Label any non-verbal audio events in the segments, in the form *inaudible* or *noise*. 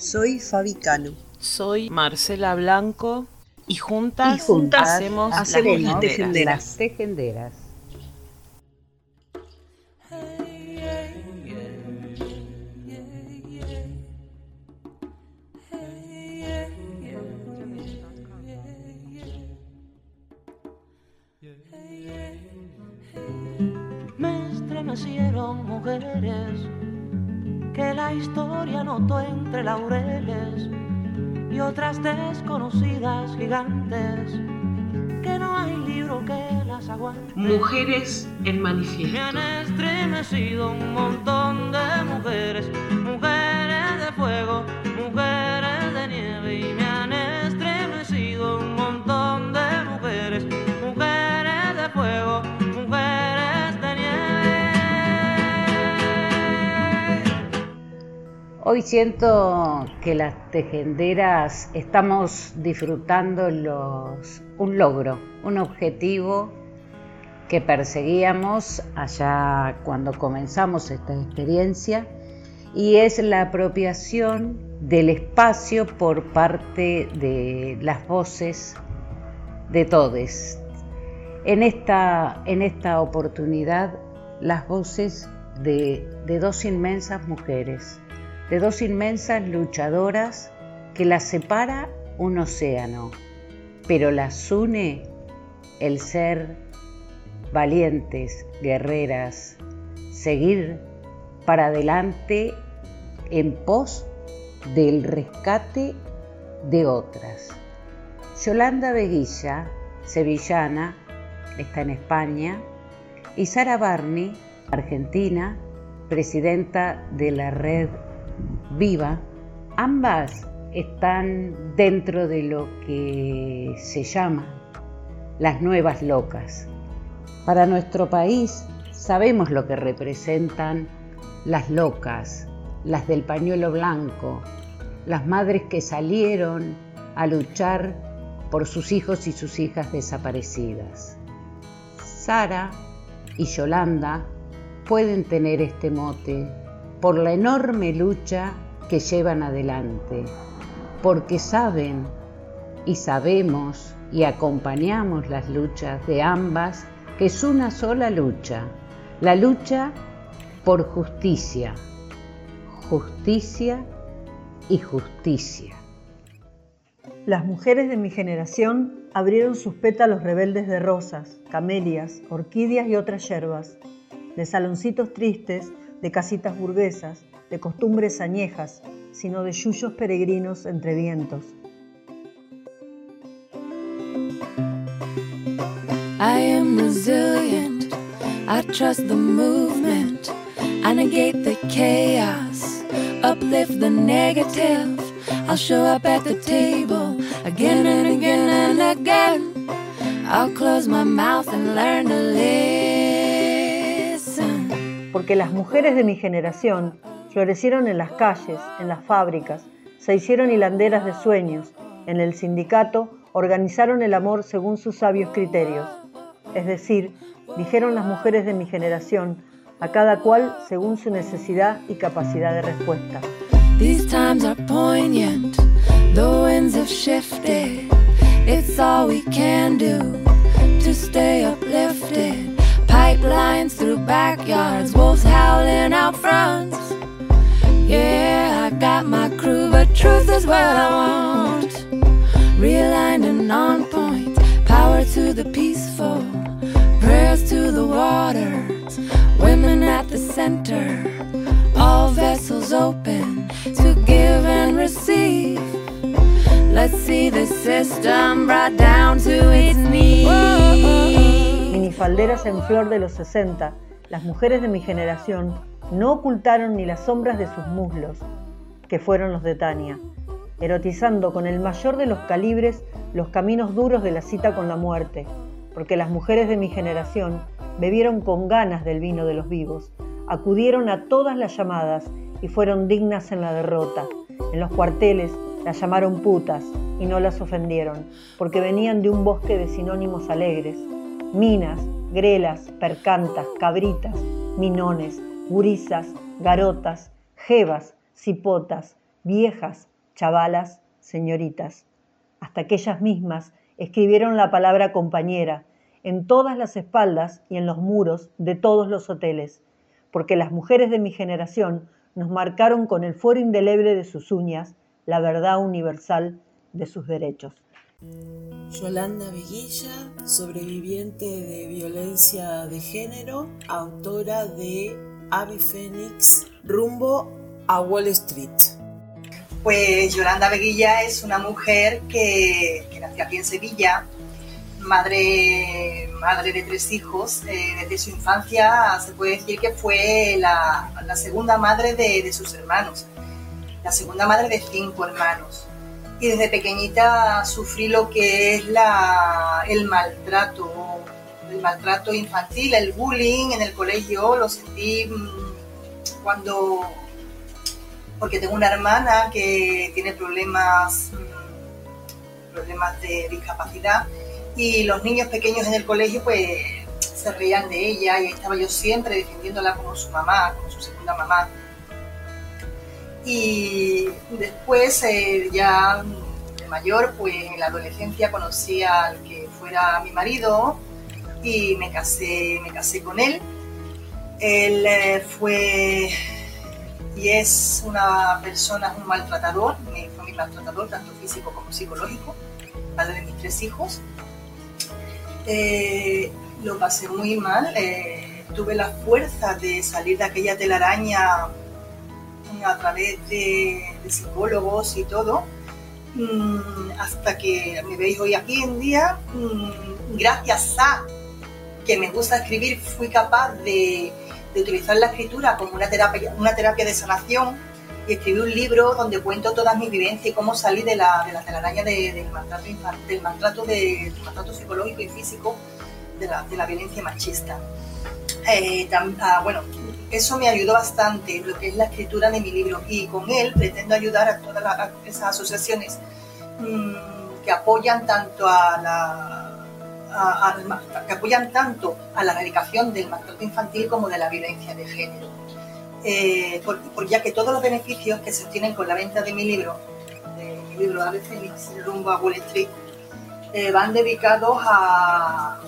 Soy Fabi Cano. Soy Marcela Blanco y juntas, y juntas hacemos, hacemos, las, tejenderas. Las tejenderas. Historia notó entre laureles y otras desconocidas gigantes que no hay libro que las aguante. Mujeres en manifiesto. Me han estremecido un montón de mujeres, mujeres de fuego, mujeres de nieve y me Hoy siento que las tejenderas estamos disfrutando un logro, un objetivo que perseguíamos allá cuando comenzamos esta experiencia y es la apropiación del espacio por parte de las voces de todos. En esta, en esta oportunidad, las voces de dos inmensas mujeres, de dos inmensas luchadoras que las separa un océano, pero las une el ser valientes, guerreras, seguir para adelante en pos del rescate de otras. Yolanda Veguilla, sevillana, está en España, y Sara Barney, argentina, presidenta de la red Viva, ambas están dentro de lo que se llama las nuevas locas. Para nuestro país sabemos lo que representan las locas, las del pañuelo blanco, las madres que salieron a luchar por sus hijos y sus hijas desaparecidas. Sara y Yolanda pueden tener este mote por la enorme lucha que llevan adelante, porque saben y sabemos y acompañamos las luchas de ambas, que es una sola lucha, la lucha por justicia, justicia y justicia. Las mujeres de mi generación abrieron sus pétalos rebeldes de rosas, camelias, orquídeas y otras yerbas, de saloncitos tristes, de casitas burguesas, de costumbres añejas, sino de yuyos peregrinos entre vientos. I am resilient. I trust the movement. I negate the chaos. Uplift the negative. I'll show up at the table again and again and again. I'll close my mouth and learn to listen. Porque las mujeres de mi generación florecieron en las calles, en las fábricas, se hicieron hilanderas de sueños, en el sindicato organizaron el amor según sus sabios criterios. Es decir, dijeron las mujeres de mi generación, a cada cual según su necesidad y capacidad de respuesta. These times are poignant, the winds have shifted. It's all we can do to stay uplifted. Pipelines through backyards, wolves howling out front. Yeah, I got my crew, but truth is what I want. Realigned and on point, power to the peaceful, prayers to the waters, women at the center, all vessels open to give and receive. Let's see the system brought down to its knees. Minifalderas en flor de los 60, las mujeres de mi generación no ocultaron ni las sombras de sus muslos, que fueron los de Tania. erotizando con el mayor de los calibres los caminos duros de la cita con la muerte, porque las mujeres de mi generación bebieron con ganas del vino de los vivos, acudieron a todas las llamadas y fueron dignas en la derrota. En los cuarteles las llamaron putas y no las ofendieron, porque venían de un bosque de sinónimos alegres. Minas, grelas, percantas, cabritas, minones, gurisas, garotas, jevas, cipotas, viejas, chavalas, señoritas. Hasta que ellas mismas escribieron la palabra compañera en todas las espaldas y en los muros de todos los hoteles, porque las mujeres de mi generación nos marcaron con el fuero indeleble de sus uñas la verdad universal de sus derechos. Yolanda Veguilla, sobreviviente de violencia de género, autora de Abby Phoenix, rumbo a Wall Street. Pues Yolanda Veguilla es una mujer que, nació aquí en Sevilla, madre, madre de tres hijos. Eh, desde su infancia se puede decir que fue la, segunda madre de, sus hermanos, la segunda madre de cinco hermanos. Y desde pequeñita sufrí lo que es la, el maltrato, el maltrato infantil, el bullying en el colegio, lo sentí mm, cuando, porque tengo una hermana que tiene problemas, mm, problemas de discapacidad y los niños pequeños en el colegio pues se reían de ella y ahí estaba yo siempre defendiéndola como su mamá, como su segunda mamá. Y después eh, ya de mayor, pues en la adolescencia conocí al que fuera mi marido y me casé, me casé con él. Él eh, fue y es una persona, un maltratador, fue mi maltratador, tanto físico como psicológico, padre de mis tres hijos. Eh, lo pasé muy mal. Tuve la fuerza de salir de aquella telaraña a través de, de psicólogos y todo, mm, hasta que me veis hoy aquí en día, mm, gracias a que me gusta escribir, fui capaz de, de utilizar la escritura como una terapia, una terapia de sanación y escribí un libro donde cuento todas mis vivencias y cómo salí de la, de la telaraña de, del, maltrato, del, maltrato de, del maltrato psicológico y físico de la, de la violencia machista. Eh, tam, ah, bueno, eso me ayudó bastante, lo que es la escritura de mi libro, y con él pretendo ayudar a todas esas asociaciones mmm, que apoyan tanto a la que apoyan tanto a la erradicación del maltrato infantil como de la violencia de género. Eh, ya que todos los beneficios que se obtienen con la venta de mi libro, de mi libro Fénix, rumbo a Wall Street, eh, van dedicados a,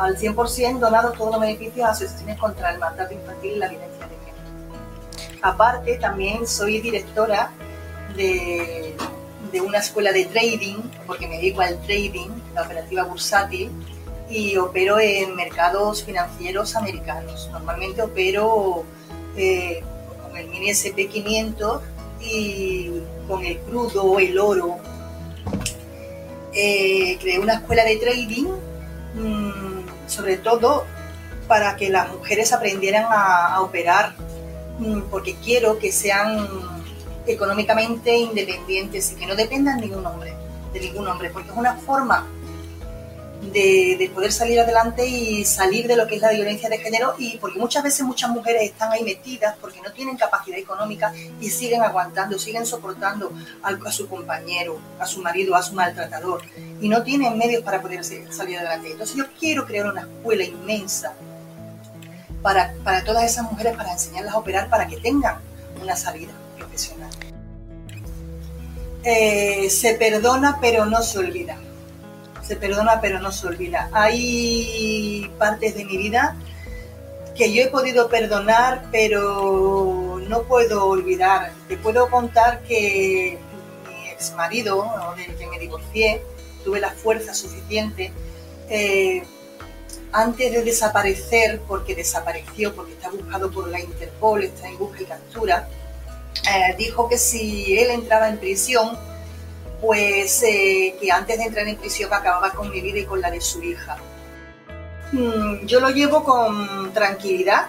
al 100% donados todos los beneficios a asociaciones contra el maltrato infantil y la violencia de género. Aparte, también soy directora de, de una escuela de trading, porque me dedico al trading, la operativa bursátil, y opero en mercados financieros americanos. Normalmente opero eh, con el mini SP500 y con el crudo, el oro. Eh, creé una escuela de trading, sobre todo para que las mujeres aprendieran a, a operar, mmm, porque quiero que sean económicamente independientes y que no dependan de ningún hombre, de ningún hombre, porque es una forma de, de, poder salir adelante y salir de lo que es la violencia de género y porque muchas veces muchas mujeres están ahí metidas porque no tienen capacidad económica y siguen aguantando, siguen soportando a, a su compañero, a su marido, a su maltratador y no tienen medios para poder salir adelante. Entonces yo quiero crear una escuela inmensa para, para todas esas mujeres, para enseñarlas a operar, para que tengan una salida profesional. Eh, se perdona pero no se olvida se perdona pero no se olvida. Hay partes de mi vida que yo he podido perdonar pero no puedo olvidar. Te puedo contar que mi ex marido, del que me divorcié, tuve la fuerza suficiente eh, antes de desaparecer, porque desapareció, porque está buscado por la Interpol, está en busca y captura, eh, dijo que si él entraba en prisión, pues eh, que antes de entrar en prisión acababa con mi vida y con la de su hija. Mm, yo lo llevo con tranquilidad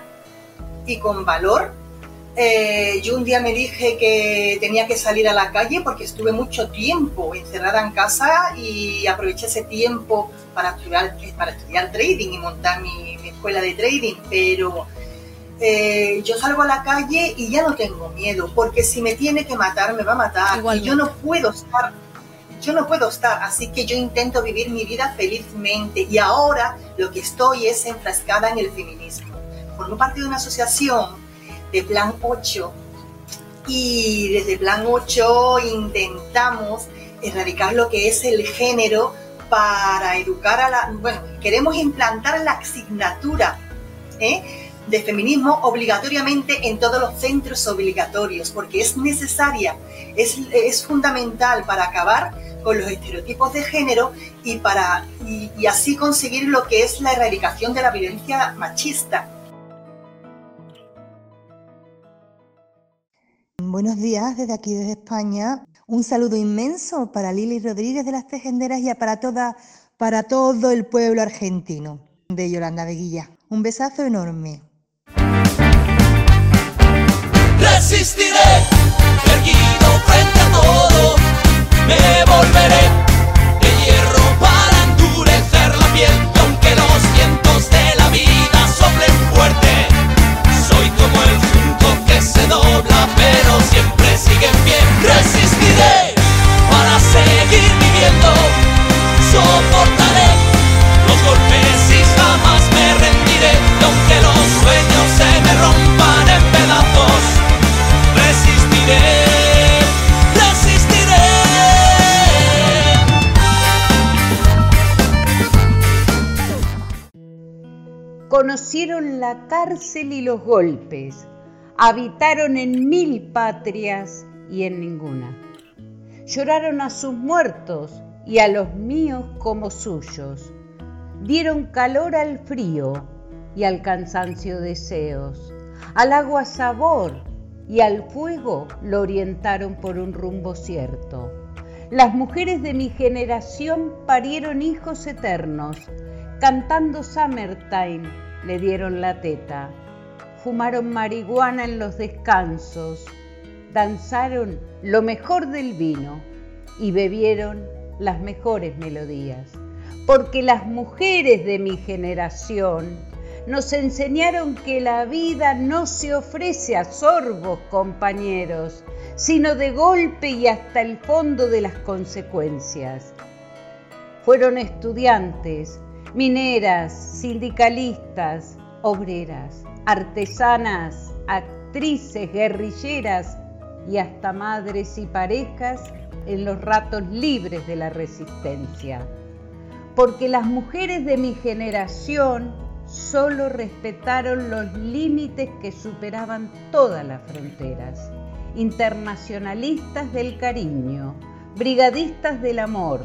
y con valor Eh, yo un día me dije que tenía que salir a la calle porque estuve mucho tiempo encerrada en casa y aproveché ese tiempo para estudiar, para estudiar trading y montar mi, escuela de trading, pero eh, yo salgo a la calle y ya no tengo miedo, porque si me tiene que matar, me va a matar. Y yo no puedo estar, yo no puedo estar, así que yo intento vivir mi vida felizmente y ahora lo que estoy es enfrascada en el feminismo. Formo parte de una asociación de Plan 8 y desde Plan 8 intentamos erradicar lo que es el género para educar a la... Bueno, queremos implantar la asignatura ¿eh? de feminismo obligatoriamente en todos los centros obligatorios, porque es necesaria, es, es fundamental para acabar con los estereotipos de género y, para, y así conseguir lo que es la erradicación de la violencia machista. Buenos días desde aquí, desde España. Un saludo inmenso para Lili Rodríguez de las Tejenderas y para, toda, para todo el pueblo argentino de Yolanda Veguilla. Un besazo enorme. Resistiré, erguido frente a todo, volveré de hierro para endurecer la piel, aunque los vientos de la vida soplen fuerte, soy como el junco que se dobla siempre sigue en pie. Resistiré para seguir viviendo. Soportaré los golpes y jamás me rendiré. aunque Conocieron la cárcel y los golpes habitaron en mil patrias y en ninguna. Lloraron a sus muertos y a los míos como suyos. Dieron calor al frío y al cansancio deseos, al agua sabor y al fuego lo orientaron por un rumbo cierto. Las mujeres de mi generación parieron hijos eternos, cantando Summertime le dieron la teta fumaron marihuana en los descansos, danzaron lo mejor del vino y bebieron las mejores melodías. Porque las mujeres de mi generación nos enseñaron que la vida no se ofrece a sorbos, compañeros, sino de golpe y hasta el fondo de las consecuencias. Fueron estudiantes, mineras, sindicalistas, obreras artesanas, actrices, guerrilleras y hasta madres y parejas en los ratos libres de la resistencia. Porque las mujeres de mi generación solo respetaron los límites que superaban todas las fronteras. Internacionalistas del cariño, brigadistas del amor,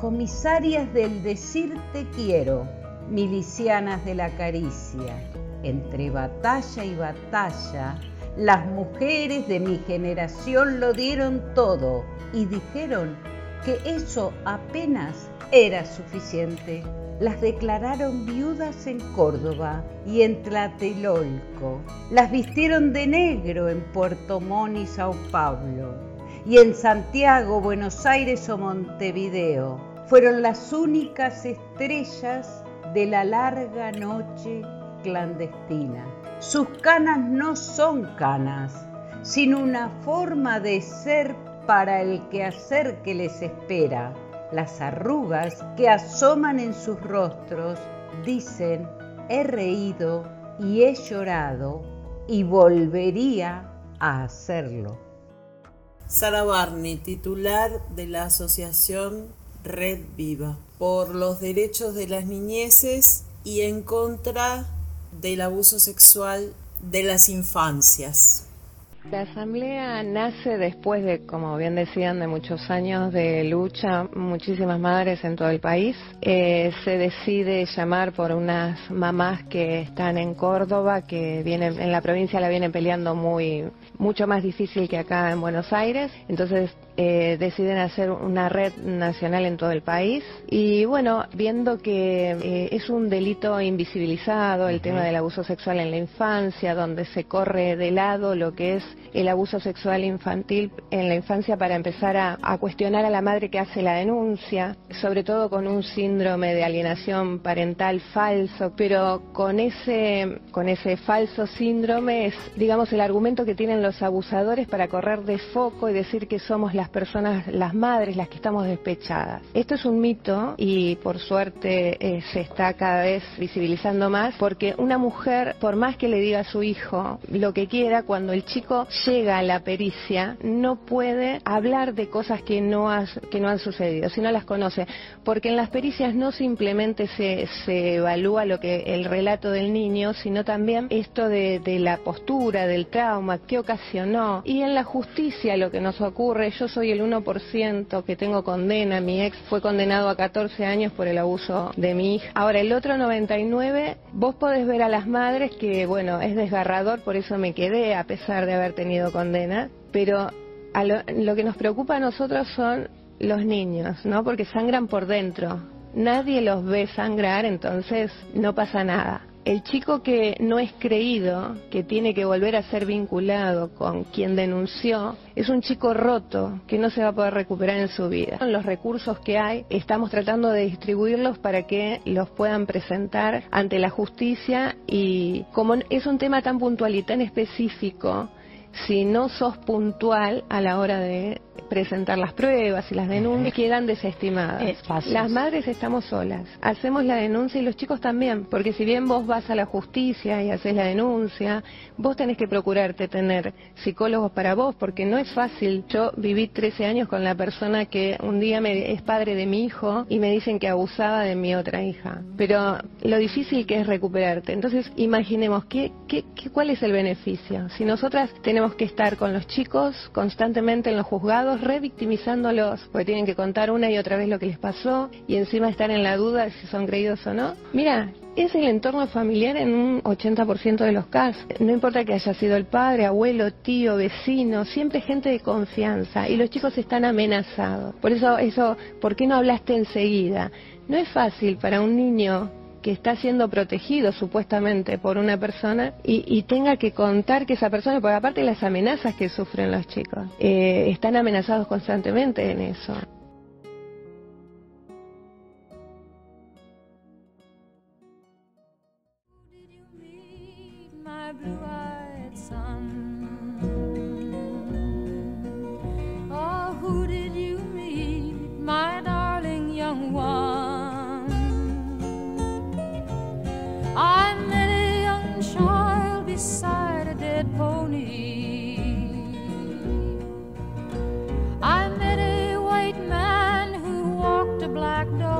comisarias del decir te quiero, milicianas de la caricia, entre batalla y batalla, las mujeres de mi generación lo dieron todo y dijeron que eso apenas era suficiente. Las declararon viudas en Córdoba y en Tlatelolco. Las vistieron de negro en Puerto Montt y Sao Paulo. Y en Santiago, Buenos Aires o Montevideo. Fueron las únicas estrellas de la larga noche clandestina. Sus canas no son canas, sino una forma de ser para el quehacer que les espera. Las arrugas que asoman en sus rostros dicen, he reído y he llorado y volvería a hacerlo. Sara Barney, titular de la Asociación Red Viva, por los derechos de las niñeces y en contra del abuso sexual de las infancias. La asamblea nace después de, como bien decían, de muchos años de lucha, muchísimas madres en todo el país. Eh, se decide llamar por unas mamás que están en Córdoba, que vienen en la provincia la vienen peleando muy mucho más difícil que acá en Buenos Aires. Entonces eh, deciden hacer una red nacional en todo el país y bueno, viendo que eh, es un delito invisibilizado el tema del abuso sexual en la infancia, donde se corre de lado lo que es el abuso sexual infantil en la infancia para empezar a, cuestionar a la madre que hace la denuncia, sobre todo con un síndrome de alienación parental falso, pero con ese, con ese falso síndrome es, digamos, el argumento que tienen los abusadores para correr de foco y decir que somos las personas, las madres, las que estamos despechadas. Esto es un mito y por suerte eh, se está cada vez visibilizando más porque una mujer, por más que le diga a su hijo lo que quiera, cuando el chico llega a la pericia, no puede hablar de cosas que no, has, que no han sucedido, si no las conoce. Porque en las pericias no simplemente se, se evalúa lo que el relato del niño, sino también esto de, de la postura, del trauma, qué ocasionó. Y en la justicia lo que nos ocurre, yo soy el 1% que tengo condena, mi ex fue condenado a 14 años por el abuso de mi hija. Ahora, el otro 99, vos podés ver a las madres que, bueno, es desgarrador, por eso me quedé, a pesar de haber tenido condena, pero a lo, lo que nos preocupa a nosotros son los niños, ¿no? Porque sangran por dentro. Nadie los ve sangrar, entonces no pasa nada. El chico que no es creído, que tiene que volver a ser vinculado con quien denunció, es un chico roto que no se va a poder recuperar en su vida. Con los recursos que hay, estamos tratando de distribuirlos para que los puedan presentar ante la justicia y como es un tema tan puntual y tan específico, si no sos puntual a la hora de presentar las pruebas y las denuncias, quedan desestimadas. Las madres estamos solas, hacemos la denuncia y los chicos también, porque si bien vos vas a la justicia y haces la denuncia, vos tenés que procurarte tener psicólogos para vos, porque no es fácil. Yo viví 13 años con la persona que un día me, es padre de mi hijo y me dicen que abusaba de mi otra hija. Pero lo difícil que es recuperarte. Entonces, imaginemos, ¿qué, qué, qué, ¿cuál es el beneficio? Si nosotras tenemos que estar con los chicos constantemente en los juzgados, revictimizándolos, porque tienen que contar una y otra vez lo que les pasó y encima estar en la duda si son creídos o no. Mira, es el entorno familiar en un 80% de los casos. No importa que haya sido el padre, abuelo, tío, vecino, siempre gente de confianza y los chicos están amenazados. Por eso, eso, ¿por qué no hablaste enseguida? No es fácil para un niño que está siendo protegido supuestamente por una persona y, tenga que contar que esa persona, porque aparte las amenazas que sufren los chicos, eh, están amenazados constantemente en eso. Oh, who did you my darling young one? I met a young child beside a dead pony. I met a white man who walked a black dog.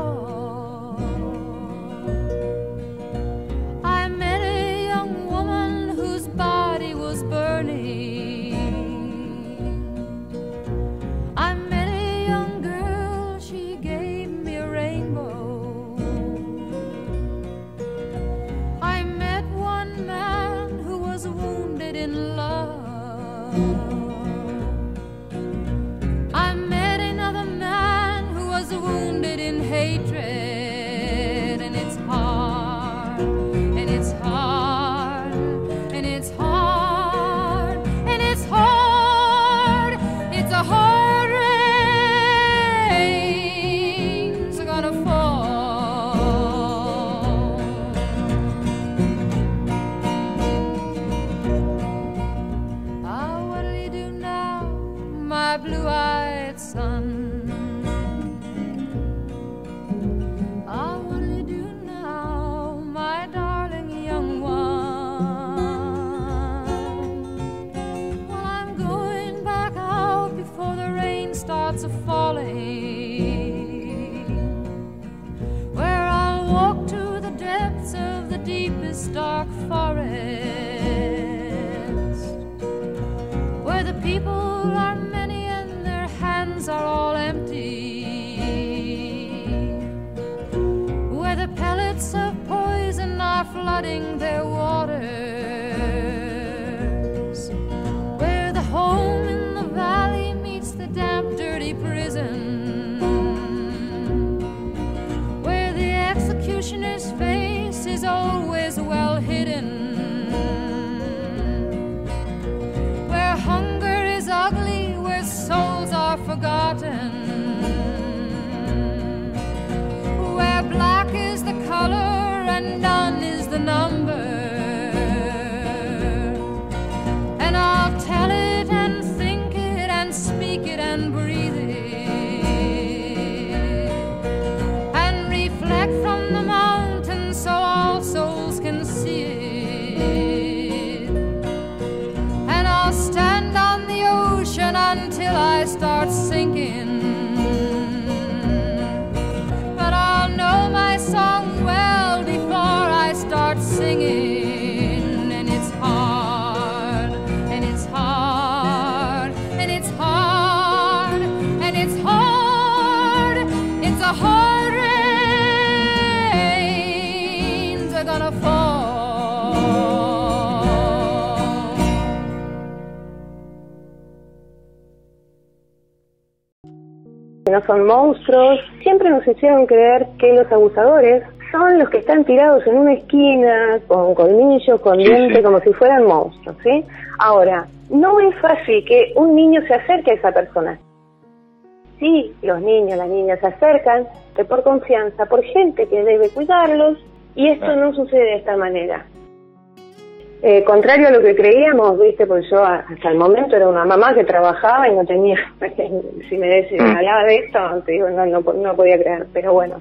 No son monstruos, siempre nos hicieron creer que los abusadores son los que están tirados en una esquina con colmillos, con dientes, como si fueran monstruos, ¿sí? Ahora, no es fácil que un niño se acerque a esa persona. Sí, los niños, las niñas se acercan, pero por confianza, por gente que debe cuidarlos, y esto no sucede de esta manera. Eh, contrario a lo que creíamos, viste, porque yo hasta el momento era una mamá que trabajaba y no tenía, *laughs* si me decís, me hablaba de esto, te digo, no, no, no podía creer, pero bueno,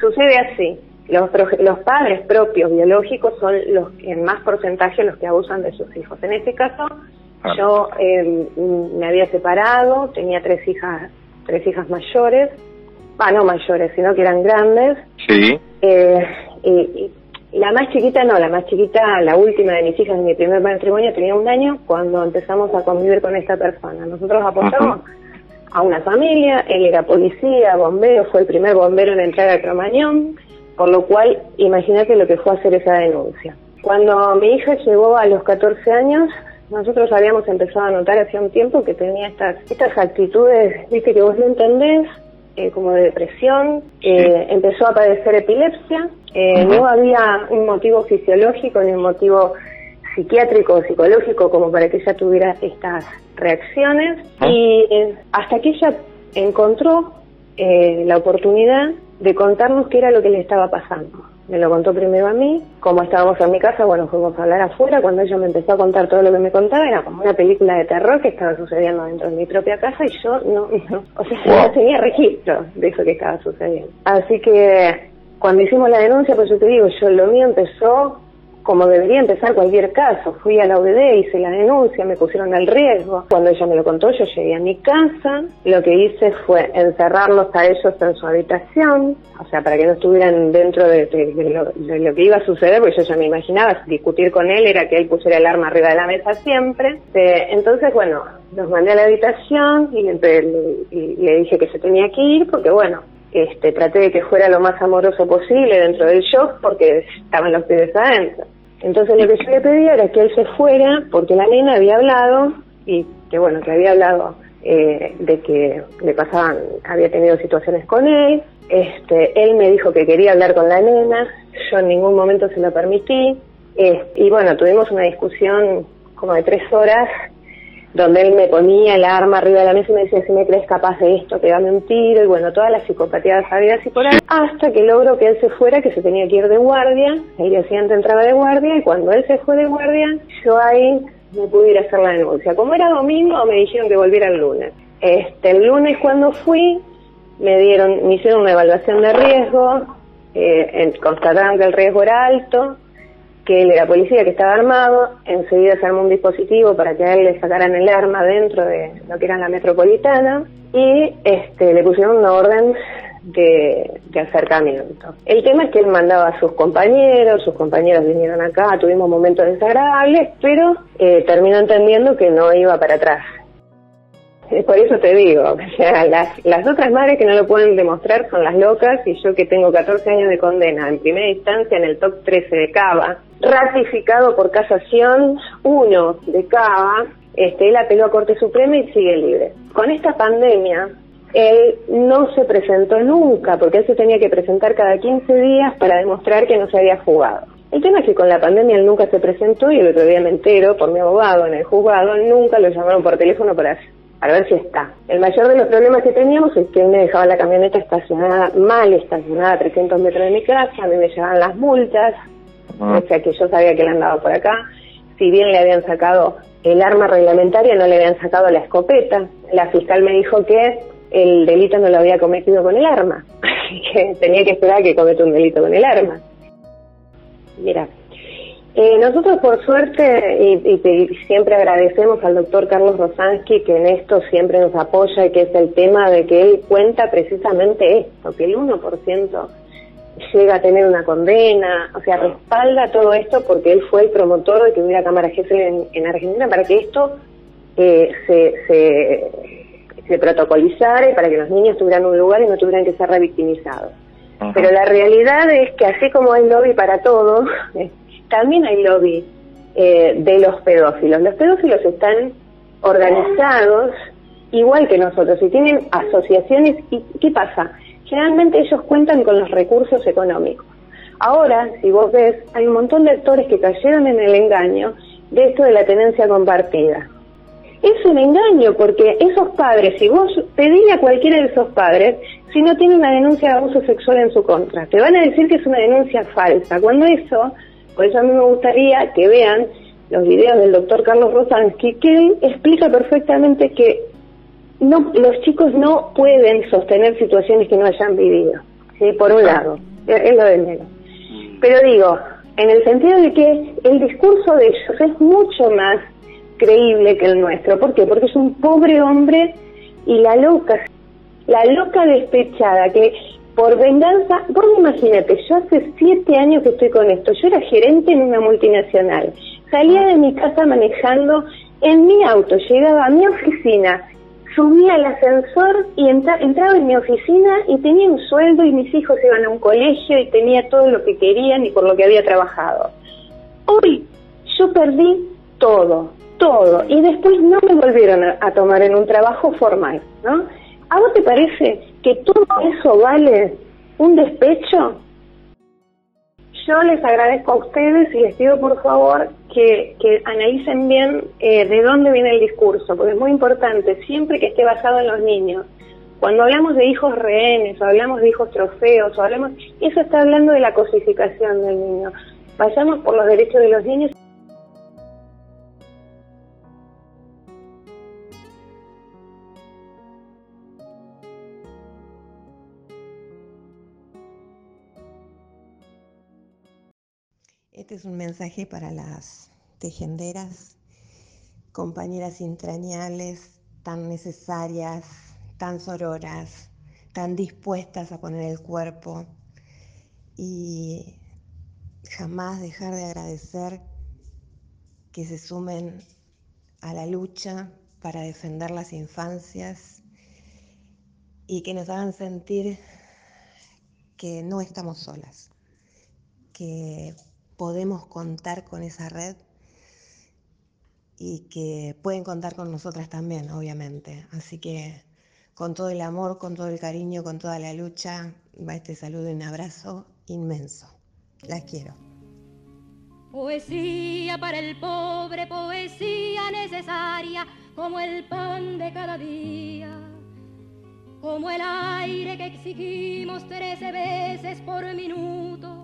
sucede así. Los, los padres propios biológicos son los que en más porcentaje los que abusan de sus hijos. En este caso, yo eh, mm, me había separado, tenía tres hijas, tres hijas mayores, ah, no mayores, sino que eran grandes, Sí. eh, y, y la más chiquita no, la más chiquita, la última de mis hijas de mi primer matrimonio tenía un año cuando empezamos a convivir con esta persona. Nosotros apostamos a una familia, él era policía, bombero, fue el primer bombero en entrar a Cromañón, por lo cual imagínate lo que fue hacer esa denuncia. Cuando mi hija llegó a los 14 años, nosotros habíamos empezado a notar hacía un tiempo que tenía estas, estas actitudes, viste que vos no entendés, eh, como de depresión, eh, empezó a padecer epilepsia, eh, no había un motivo fisiológico ni un motivo psiquiátrico o psicológico como para que ella tuviera estas reacciones y eh, hasta que ella encontró eh, la oportunidad de contarnos qué era lo que le estaba pasando. Me lo contó primero a mí, como estábamos en mi casa, bueno, fuimos a hablar afuera, cuando ella me empezó a contar todo lo que me contaba, era como una película de terror que estaba sucediendo dentro de mi propia casa y yo no, *laughs* no o sea, no tenía registro de eso que estaba sucediendo. Así que cuando hicimos la denuncia, pues yo te digo, yo lo mío empezó como debería empezar cualquier caso. Fui a la UBD, hice la denuncia, me pusieron al riesgo. Cuando ella me lo contó, yo llegué a mi casa. Lo que hice fue encerrarlos a ellos en su habitación, o sea, para que no estuvieran dentro de, lo, de lo que iba a suceder, porque yo ya me imaginaba, discutir con él era que él pusiera el arma arriba de la mesa siempre. Eh, entonces, bueno, los mandé a la habitación y, le- y le dije que se tenía que ir, porque bueno, este, traté de que fuera lo más amoroso posible dentro del shock porque estaban los pibes adentro. Entonces lo que yo le pedía era que él se fuera porque la nena había hablado y que bueno, que había hablado eh, de que le pasaban, había tenido situaciones con él. Este, él me dijo que quería hablar con la nena, yo en ningún momento se lo permití. Eh, y bueno, tuvimos una discusión como de tres horas donde él me ponía el arma arriba de la mesa y me decía, si me crees capaz de esto, pegame un tiro, y bueno, todas las psicopatías habidas y por ahí, hasta que logró que él se fuera, que se tenía que ir de guardia, el día siguiente entraba de guardia, y cuando él se fue de guardia, yo ahí me pude ir a hacer la denuncia. Como era domingo, me dijeron que volviera el lunes. Este, el lunes cuando fui, me dieron, me hicieron una evaluación de riesgo, eh, constataron que el riesgo era alto, que él era policía, que estaba armado, enseguida se armó un dispositivo para que a él le sacaran el arma dentro de lo que era la metropolitana y este, le pusieron una orden de, acercamiento. El tema es que él mandaba a sus compañeros, sus compañeros vinieron acá, tuvimos momentos desagradables, pero eh, terminó entendiendo que no iba para atrás. Por eso te digo, *laughs* o las otras madres que no lo pueden demostrar son las locas y yo que tengo 14 años de condena en primera instancia en el top 13 de Cava, ratificado por casación 1 de Cava, este, él apeló a Corte Suprema y sigue libre. Con esta pandemia, él no se presentó nunca, porque él se tenía que presentar cada 15 días para demostrar que no se había jugado. El tema es que con la pandemia él nunca se presentó y el otro día me entero por mi abogado en el juzgado, nunca lo llamaron por teléfono para, para ver si está. El mayor de los problemas que teníamos es que él me dejaba la camioneta estacionada, mal estacionada a 300 metros de mi casa, a mí me llevaban las multas, o sea que yo sabía que él andaba por acá. Si bien le habían sacado el arma reglamentaria, no le habían sacado la escopeta. La fiscal me dijo que el delito no lo había cometido con el arma, *laughs* así que tenía que esperar a que cometa un delito con el arma. Mira, eh, nosotros por suerte y, y, siempre agradecemos al doctor Carlos Rosansky que en esto siempre nos apoya y que es el tema de que él cuenta precisamente esto, que el 1% llega a tener una condena, o sea, respalda todo esto porque él fue el promotor de que hubiera cámara jefe en, Argentina para que esto eh, se, se, se protocolizara y para que los niños tuvieran un lugar y no tuvieran que ser revictimizados. Pero la realidad es que así como hay lobby para todo, *laughs* también hay lobby eh, de los pedófilos. Los pedófilos están organizados igual que nosotros y tienen asociaciones. ¿Y qué pasa? Generalmente ellos cuentan con los recursos económicos. Ahora, si vos ves, hay un montón de actores que cayeron en el engaño de esto de la tenencia compartida. Es un engaño porque esos padres, si vos pedís a cualquiera de esos padres, si no tiene una denuncia de abuso sexual en su contra, te van a decir que es una denuncia falsa. Cuando eso, por eso a mí me gustaría que vean los videos del doctor Carlos Rosansky, que él explica perfectamente que no, los chicos no pueden sostener situaciones que no hayan vivido, ¿sí? por un lado, es lo de menos. Pero digo, en el sentido de que el discurso de ellos es mucho más creíble que el nuestro. ¿Por qué? Porque es un pobre hombre y la loca, la loca despechada que por venganza, vos imagínate, yo hace siete años que estoy con esto, yo era gerente en una multinacional, salía de mi casa manejando en mi auto, llegaba a mi oficina, subía al ascensor y entraba en mi oficina y tenía un sueldo y mis hijos iban a un colegio y tenía todo lo que querían y por lo que había trabajado. Hoy yo perdí todo, todo, y después no me volvieron a, tomar en un trabajo formal, ¿no? ¿A vos te parece que todo eso vale un despecho? Yo les agradezco a ustedes y les pido por favor que, que analicen bien eh, de dónde viene el discurso, porque es muy importante, siempre que esté basado en los niños. Cuando hablamos de hijos rehenes, o hablamos de hijos trofeos, o hablamos, eso está hablando de la cosificación del niño. Vayamos por los derechos de los niños. Este es un mensaje para las tejenderas, compañeras entrañables, tan necesarias, tan sororas, tan dispuestas a poner el cuerpo y jamás dejar de agradecer que se sumen a la lucha para defender las infancias y que nos hagan sentir que no estamos solas, que podemos contar con esa red y que pueden contar con nosotras también, obviamente. Así que con todo el amor, con todo el cariño, con toda la lucha, va este saludo y un abrazo inmenso. Las quiero. Poesía para el pobre, poesía necesaria, como el pan de cada día, como el aire que exigimos trece veces por minuto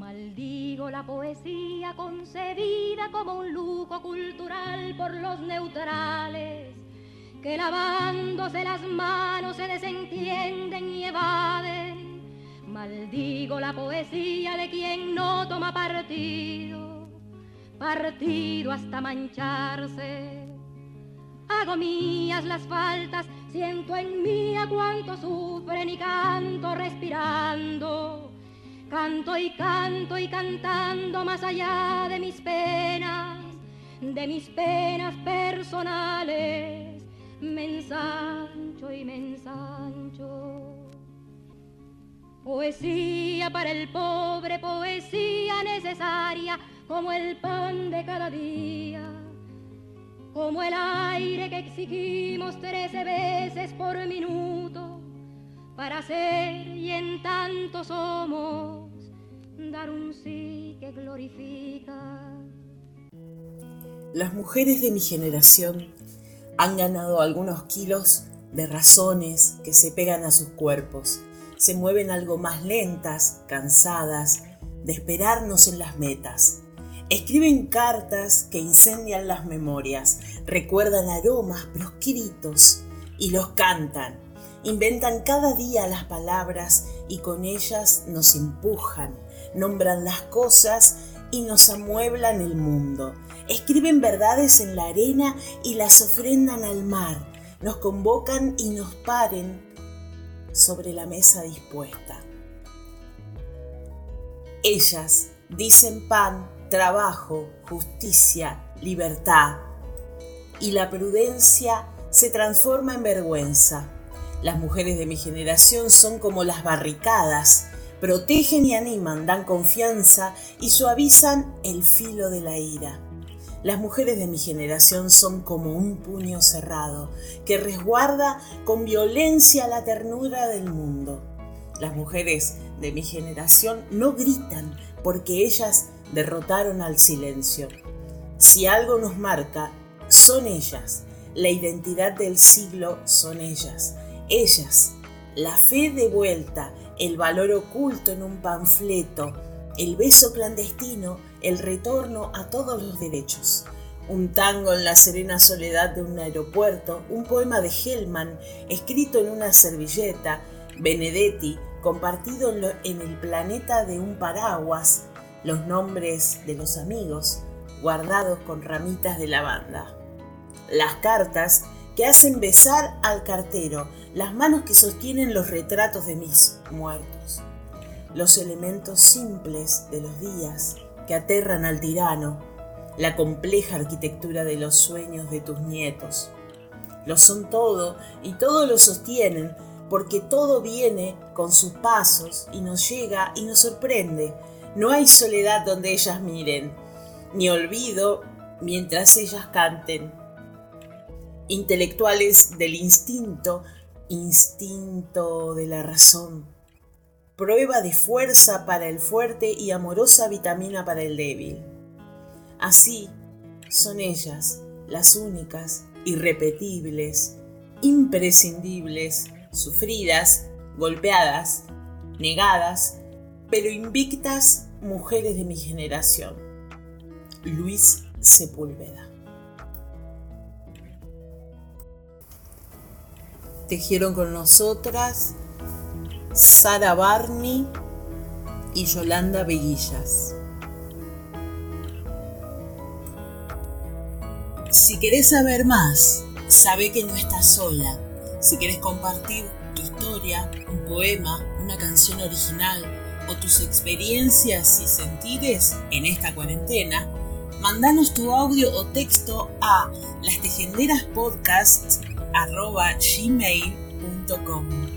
Maldigo la poesía concebida como un lujo cultural por los neutrales, que lavándose las manos se desentienden y evaden. Maldigo la poesía de quien no toma partido, partido hasta mancharse. Hago mías las faltas, siento en mí a cuánto sufren y canto respirando Canto y canto y cantando más allá de mis penas, de mis penas personales, me ensancho y me ensancho. Poesía para el pobre, poesía necesaria, como el pan de cada día, como el aire que exigimos trece veces por minuto para ser y en tanto somos dar un sí que glorifica. Las mujeres de mi generación han ganado algunos kilos de razones que se pegan a sus cuerpos. Se mueven algo más lentas, cansadas, de esperarnos en las metas. Escriben cartas que incendian las memorias, recuerdan aromas proscritos y los cantan Inventan cada día las palabras y con ellas nos empujan, nombran las cosas y nos amueblan el mundo. Escriben verdades en la arena y las ofrendan al mar. Nos convocan y nos paren sobre la mesa dispuesta. Ellas dicen pan, trabajo, justicia, libertad. Y la prudencia se transforma en vergüenza las mujeres de mi generación son como las barricadas, protegen y animan, dan confianza y suavizan el filo de la ira. Las mujeres de mi generación son como un puño cerrado que resguarda con violencia la ternura del mundo. Las mujeres de mi generación no gritan porque ellas derrotaron al silencio. Si algo nos marca, son ellas. La identidad del siglo son ellas ellas, la fe de vuelta, el valor oculto en un panfleto, el beso clandestino, el retorno a todos los derechos. Un tango en la serena soledad de un aeropuerto, un poema de Hellman escrito en una servilleta, Benedetti compartido en, el planeta de un paraguas, los nombres de los amigos guardados con ramitas de lavanda. Las cartas que hacen besar al cartero, las manos que sostienen los retratos de mis muertos, los elementos simples de los días que aterran al tirano, la compleja arquitectura de los sueños de tus nietos. Lo son todo y todo lo sostienen porque todo viene con sus pasos y nos llega y nos sorprende. No hay soledad donde ellas miren, ni olvido mientras ellas canten intelectuales del instinto, instinto de la razón, prueba de fuerza para el fuerte y amorosa vitamina para el débil. Así son ellas las únicas, irrepetibles, imprescindibles, sufridas, golpeadas, negadas, pero invictas mujeres de mi generación. Luis Sepúlveda. Tejieron con nosotras Sara Barney y Yolanda Veguillas. Si querés saber más, sabe que no estás sola. Si querés compartir tu historia, un poema, una canción original o tus experiencias y sentires en esta cuarentena, mandanos tu audio o texto a las tejenderas podcasts arroba gmail.com.